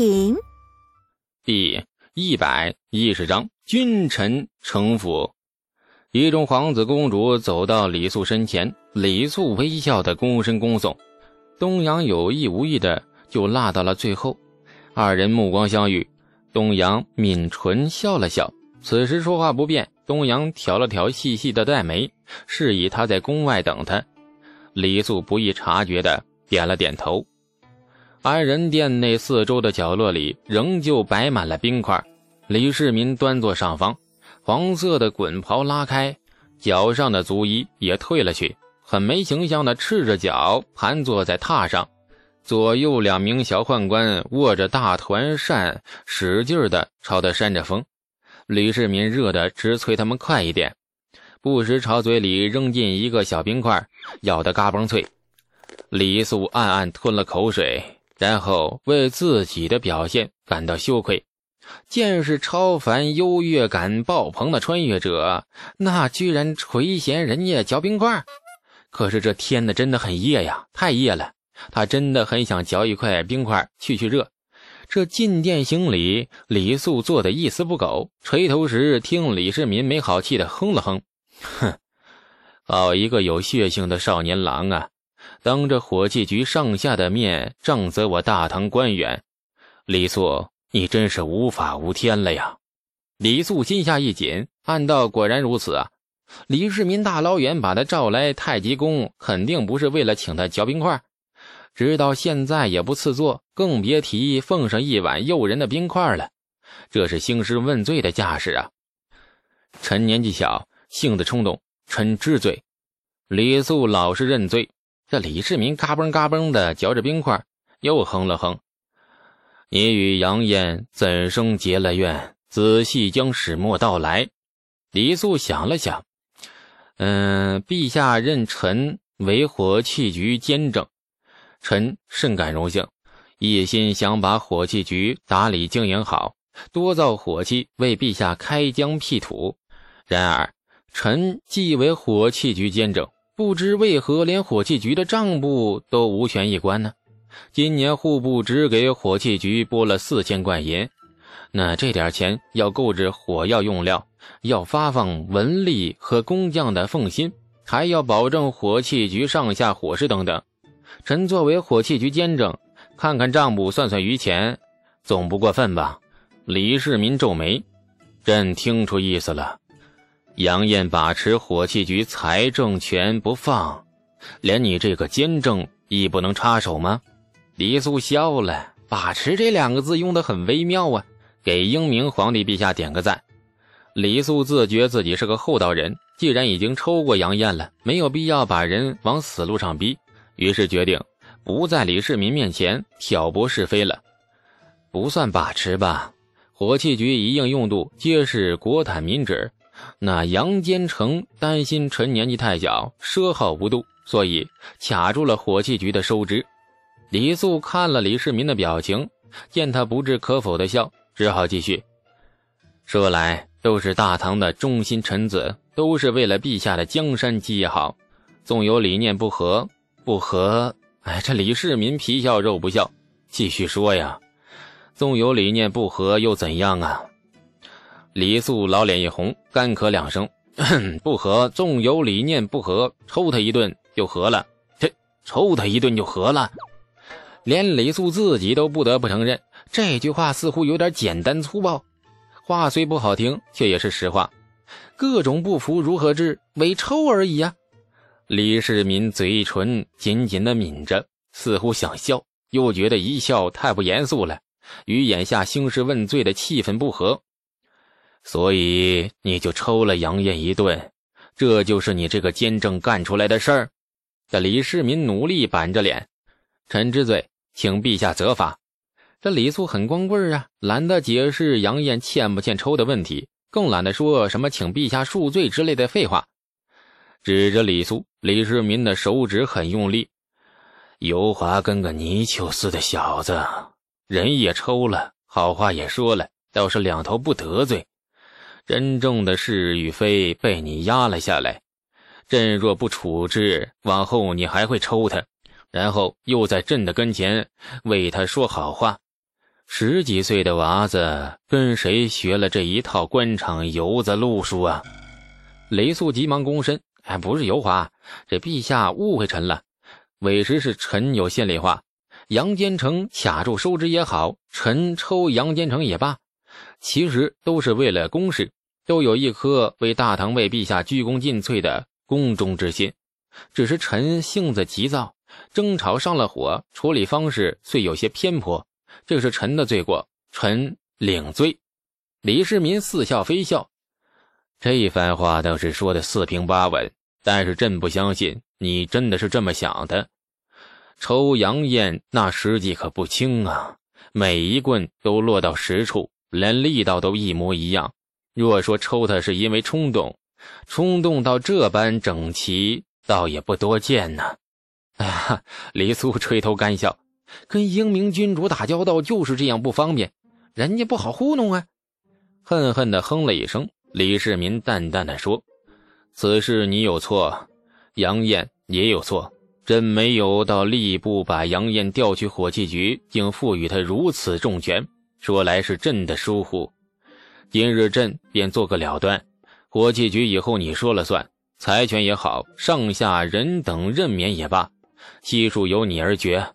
品。第一百一十章，君臣城府。一众皇子公主走到李素身前，李素微笑的躬身恭送，东阳有意无意的就落到了最后。二人目光相遇，东阳抿唇笑了笑。此时说话不便，东阳挑了挑细细的黛眉，示意他在宫外等他。李素不易察觉的点了点头。安仁殿内四周的角落里仍旧摆满了冰块。李世民端坐上方，黄色的滚袍拉开，脚上的足衣也退了去，很没形象的赤着脚盘坐在榻上。左右两名小宦官握着大团扇，使劲的朝他扇着风。李世民热得直催他们快一点，不时朝嘴里扔进一个小冰块，咬得嘎嘣脆。李素暗暗吞了口水，然后为自己的表现感到羞愧。见识超凡、优越感爆棚的穿越者，那居然垂涎人家嚼冰块。可是这天呢，真的很热呀，太热了。他真的很想嚼一块冰块去去热。这进殿行礼，李素做的一丝不苟。垂头时，听李世民没好气的哼了哼：“哼，好一个有血性的少年郎啊！当着火器局上下的面杖责我大唐官员，李素，你真是无法无天了呀！”李素心下一紧，暗道：“果然如此啊！李世民大老远把他召来太极宫，肯定不是为了请他嚼冰块。”直到现在也不赐座，更别提奉上一碗诱人的冰块了。这是兴师问罪的架势啊！臣年纪小，性子冲动，臣知罪。李素老实认罪。这李世民嘎嘣嘎嘣的嚼着冰块，又哼了哼：“你与杨艳怎生结了怨？仔细将始末道来。”李素想了想：“嗯，陛下任臣为火器局监正。”臣甚感荣幸，一心想把火器局打理经营好，多造火器为陛下开疆辟土。然而，臣既为火器局监正，不知为何连火器局的账簿都无权一关呢？今年户部只给火器局拨了四千贯银，那这点钱要购置火药用料，要发放文吏和工匠的俸薪，还要保证火器局上下伙食等等。臣作为火器局监正，看看账簿，算算余钱，总不过分吧？李世民皱眉，朕听出意思了。杨艳把持火器局财政权不放，连你这个监正亦不能插手吗？李素笑了，把持这两个字用得很微妙啊，给英明皇帝陛下点个赞。李素自觉自己是个厚道人，既然已经抽过杨艳了，没有必要把人往死路上逼。于是决定不在李世民面前挑拨是非了，不算把持吧。火器局一应用度皆是国坦民脂。那杨坚成担心臣年纪太小，奢耗无度，所以卡住了火器局的收支。李素看了李世民的表情，见他不置可否的笑，只好继续说来：都是大唐的忠心臣子，都是为了陛下的江山基业好，纵有理念不合。不合，哎，这李世民皮笑肉不笑，继续说呀。纵有理念不合又怎样啊？李素老脸一红，干咳两声，不和，纵有理念不和，抽他一顿就和了。这抽他一顿就和了，连李素自己都不得不承认，这句话似乎有点简单粗暴。话虽不好听，却也是实话。各种不服如何治？为抽而已呀。李世民嘴唇紧紧的抿着，似乎想笑，又觉得一笑太不严肃了，与眼下兴师问罪的气氛不合，所以你就抽了杨艳一顿，这就是你这个监正干出来的事儿。这李世民努力板着脸，臣知罪，请陛下责罚。这李素很光棍啊，懒得解释杨艳欠不欠抽的问题，更懒得说什么请陛下恕罪之类的废话。指着李素，李世民的手指很用力。尤华跟个泥鳅似的小子，人也抽了，好话也说了，倒是两头不得罪。真正的是与非被你压了下来，朕若不处置，往后你还会抽他，然后又在朕的跟前为他说好话。十几岁的娃子跟谁学了这一套官场游子路数啊？雷素急忙躬身：“哎，不是油滑，这陛下误会臣了。委实是臣有心里话。杨坚成卡住收支也好，臣抽杨坚成也罢，其实都是为了公事，都有一颗为大唐为陛下鞠躬尽瘁的宫中之心。只是臣性子急躁，争吵上了火，处理方式虽有些偏颇。”这是臣的罪过，臣领罪。李世民似笑非笑，这一番话倒是说的四平八稳，但是朕不相信你真的是这么想的。抽杨艳那实际可不轻啊，每一棍都落到实处，连力道都一模一样。若说抽他是因为冲动，冲动到这般整齐，倒也不多见呢。哎呀，李素垂头干笑。跟英明君主打交道就是这样不方便，人家不好糊弄啊！恨恨地哼了一声。李世民淡淡的说：“此事你有错，杨艳也有错。朕没有到吏部把杨艳调去火器局，竟赋予他如此重权，说来是朕的疏忽。今日朕便做个了断，火器局以后你说了算，财权也好，上下人等任免也罢，悉数由你而决。”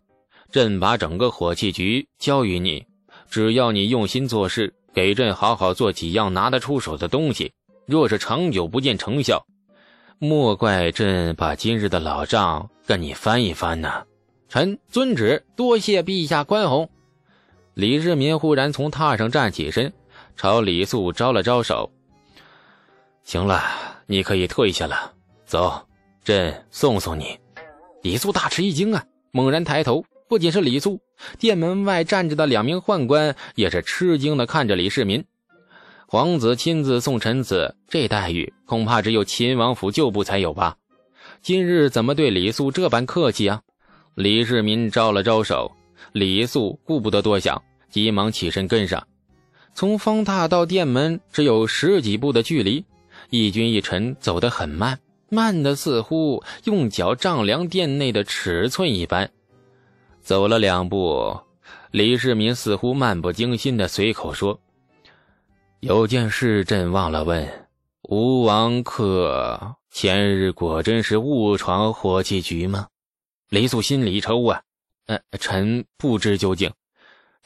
朕把整个火器局交于你，只要你用心做事，给朕好好做几样拿得出手的东西。若是长久不见成效，莫怪朕把今日的老账跟你翻一翻呢。臣遵旨，多谢陛下宽宏。李世民忽然从榻上站起身，朝李素招了招手：“行了，你可以退下了。走，朕送送你。”李素大吃一惊啊，猛然抬头。不仅是李素，殿门外站着的两名宦官也是吃惊的看着李世民。皇子亲自送臣子，这待遇恐怕只有秦王府旧部才有吧？今日怎么对李素这般客气啊？李世民招了招手，李素顾不得多想，急忙起身跟上。从方榻到殿门只有十几步的距离，一君一臣走得很慢，慢的似乎用脚丈量殿内的尺寸一般。走了两步，李世民似乎漫不经心的随口说：“有件事朕忘了问，吴王可前日果真是误闯火器局吗？”李素心里一抽啊，呃，臣不知究竟，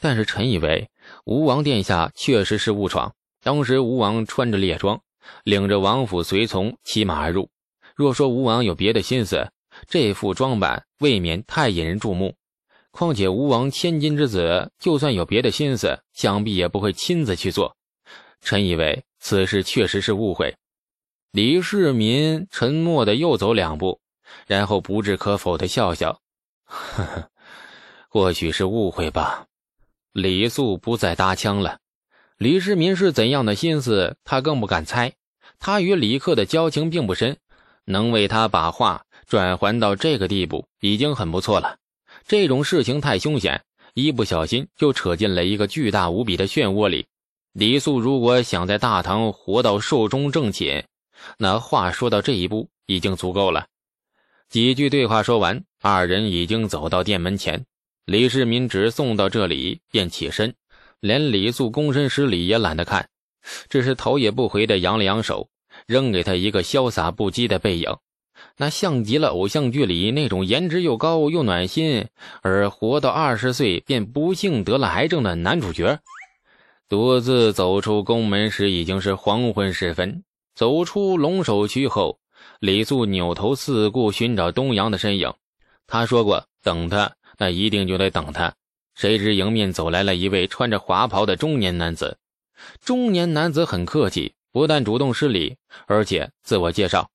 但是臣以为吴王殿下确实是误闯。当时吴王穿着猎装，领着王府随从骑马而入。若说吴王有别的心思，这副装扮未免太引人注目。况且吴王千金之子，就算有别的心思，想必也不会亲自去做。臣以为此事确实是误会。李世民沉默的又走两步，然后不置可否的笑笑：“呵呵，或许是误会吧。”李素不再搭腔了。李世民是怎样的心思，他更不敢猜。他与李克的交情并不深，能为他把话转还到这个地步，已经很不错了。这种事情太凶险，一不小心就扯进了一个巨大无比的漩涡里。李素如果想在大唐活到寿终正寝，那话说到这一步已经足够了。几句对话说完，二人已经走到店门前。李世民只送到这里便起身，连李素躬身施礼也懒得看，只是头也不回地扬了扬手，扔给他一个潇洒不羁的背影。那像极了偶像剧里那种颜值又高又暖心，而活到二十岁便不幸得了癌症的男主角。独自走出宫门时，已经是黄昏时分。走出龙首区后，李素扭头四顾，寻找东阳的身影。他说过等他，那一定就得等他。谁知迎面走来了一位穿着华袍的中年男子。中年男子很客气，不但主动施礼，而且自我介绍。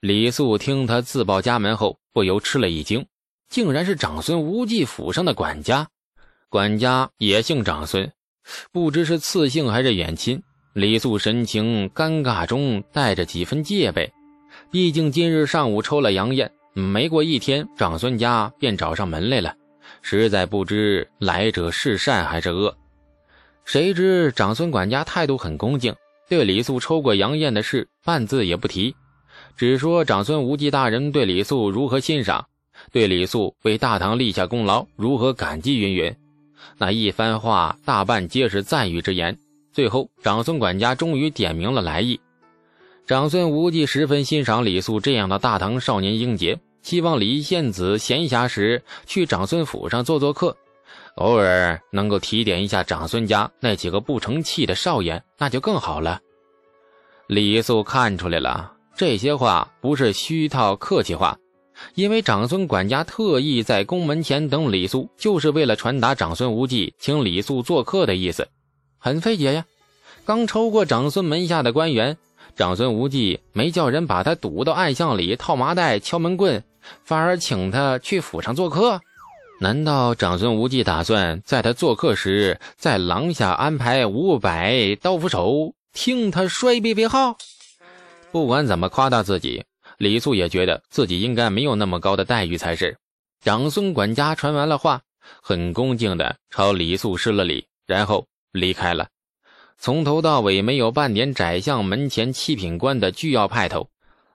李素听他自报家门后，不由吃了一惊，竟然是长孙无忌府上的管家。管家也姓长孙，不知是次姓还是远亲。李素神情尴尬中带着几分戒备，毕竟今日上午抽了杨艳，没过一天，长孙家便找上门来了，实在不知来者是善还是恶。谁知长孙管家态度很恭敬，对李素抽过杨艳的事半字也不提。只说长孙无忌大人对李素如何欣赏，对李素为大唐立下功劳如何感激云云。那一番话大半皆是赞誉之言。最后，长孙管家终于点明了来意。长孙无忌十分欣赏李素这样的大唐少年英杰，希望李献子闲暇时去长孙府上做做客，偶尔能够提点一下长孙家那几个不成器的少爷，那就更好了。李素看出来了，这些话不是虚套客气话，因为长孙管家特意在宫门前等李素，就是为了传达长孙无忌请李素做客的意思。很费解呀！刚抽过长孙门下的官员，长孙无忌没叫人把他堵到暗巷里套麻袋、敲门棍，反而请他去府上做客。难道长孙无忌打算在他做客时，在廊下安排五百刀斧手？听他摔贝贝号，不管怎么夸大自己，李素也觉得自己应该没有那么高的待遇才是。长孙管家传完了话，很恭敬地朝李素施了礼，然后离开了。从头到尾没有半点宰相门前七品官的巨要派头。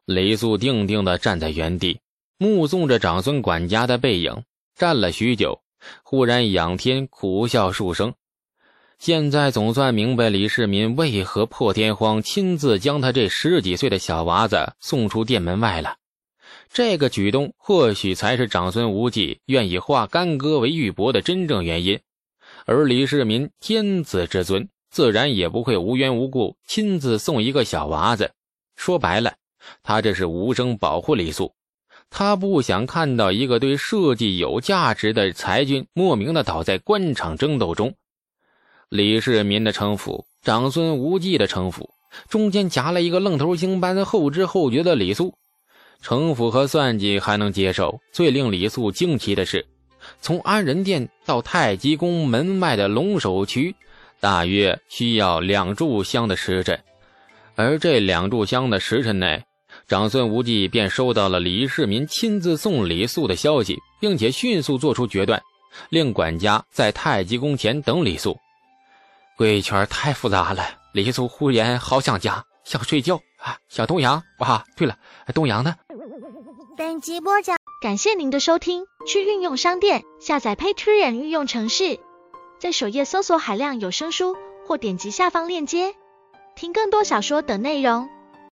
李素定定地站在原地，目送着长孙管家的背影，站了许久，忽然仰天苦笑数声。现在总算明白李世民为何破天荒亲自将他这十几岁的小娃子送出店门外了。这个举动或许才是长孙无忌愿意化干戈为玉帛的真正原因。而李世民天子之尊，自然也不会无缘无故亲自送一个小娃子。说白了，他这是无声保护李素。他不想看到一个对社稷有价值的才俊莫名的倒在官场争斗中。李世民的城府，长孙无忌的城府，中间夹了一个愣头青般后知后觉的李素。城府和算计还能接受，最令李素惊奇的是，从安仁殿到太极宫门外的龙首渠，大约需要两炷香的时辰。而这两炷香的时辰内，长孙无忌便收到了李世民亲自送李素的消息，并且迅速做出决断，令管家在太极宫前等李素。贵圈太复杂了，李素忽然好想家，想睡觉啊！小东阳，哇，对了，东阳呢？本集播讲，感谢您的收听。去运用商店下载 Patreon 运用城市，在首页搜索海量有声书，或点击下方链接听更多小说等内容。